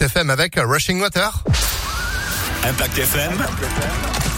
Impact FM avec Rushing Water. Impact FM.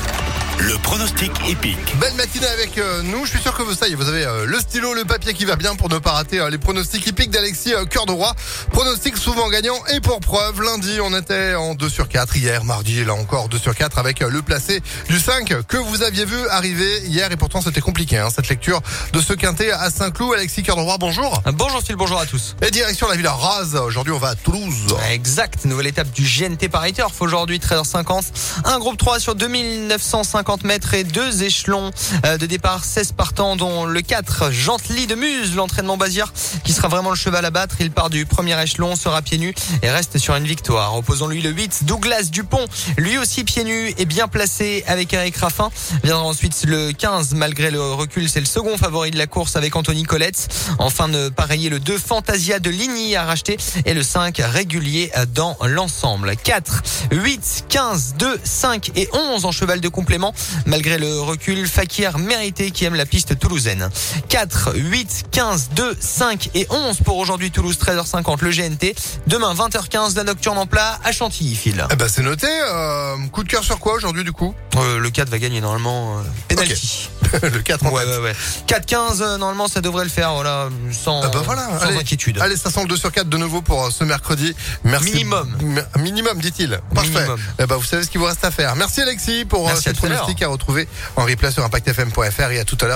Le pronostic épique. Belle matinée avec euh, nous. Je suis sûr que vous, ça y est, vous avez euh, le stylo, le papier qui va bien pour ne pas rater euh, les pronostics épiques d'Alexis Cœur de Roi. Pronostics souvent gagnants et pour preuve, lundi, on était en 2 sur 4. Hier, mardi, là encore 2 sur 4 avec le placé du 5 que vous aviez vu arriver hier et pourtant c'était compliqué, hein, cette lecture de ce quintet à Saint-Cloud. Alexis Cœur de Roi, bonjour. Bonjour Phil, bonjour à tous. Et direction la Villa Rase. Aujourd'hui, on va à Toulouse. Exact, nouvelle étape du GNT Paris Turf aujourd'hui 13h50. Un groupe 3 sur 2950 mètres et deux échelons euh, de départ, 16 partants dont le 4 Gentilly de Muse, l'entraînement basière qui sera vraiment le cheval à battre. Il part du premier échelon, sera pieds nus et reste sur une victoire. Opposons-lui le 8 Douglas Dupont, lui aussi pieds nus et bien placé avec Eric Raffin. Viendra ensuite le 15 malgré le recul, c'est le second favori de la course avec Anthony Colette. Enfin de pareiller le 2 Fantasia de Ligny à racheter et le 5 régulier dans l'ensemble. 4, 8, 15, 2, 5 et 11 en cheval de complément. Malgré le recul, Fakir mérité qui aime la piste toulousaine. 4, 8, 15, 2, 5 et 11 pour aujourd'hui Toulouse 13h50 le GNT. Demain 20h15 la nocturne en plat à Chantilly, Phil. Eh ben, c'est noté. Euh, coup de cœur sur quoi aujourd'hui du coup? Euh, le 4 va gagner normalement euh, penalty. Le 4 en Ouais, ouais, ouais. 4-15, euh, normalement, ça devrait le faire, voilà, sans, Ah bah voilà, sans allez. inquiétude. Allez, 502 sur 4 de nouveau pour euh, ce mercredi. Merci. Minimum. Minimum, dit-il. Parfait. Minimum. Eh ben, vous savez ce qu'il vous reste à faire. Merci Alexis pour euh, Merci ces à pronostics à retrouver en replay sur impactfm.fr et à tout à l'heure.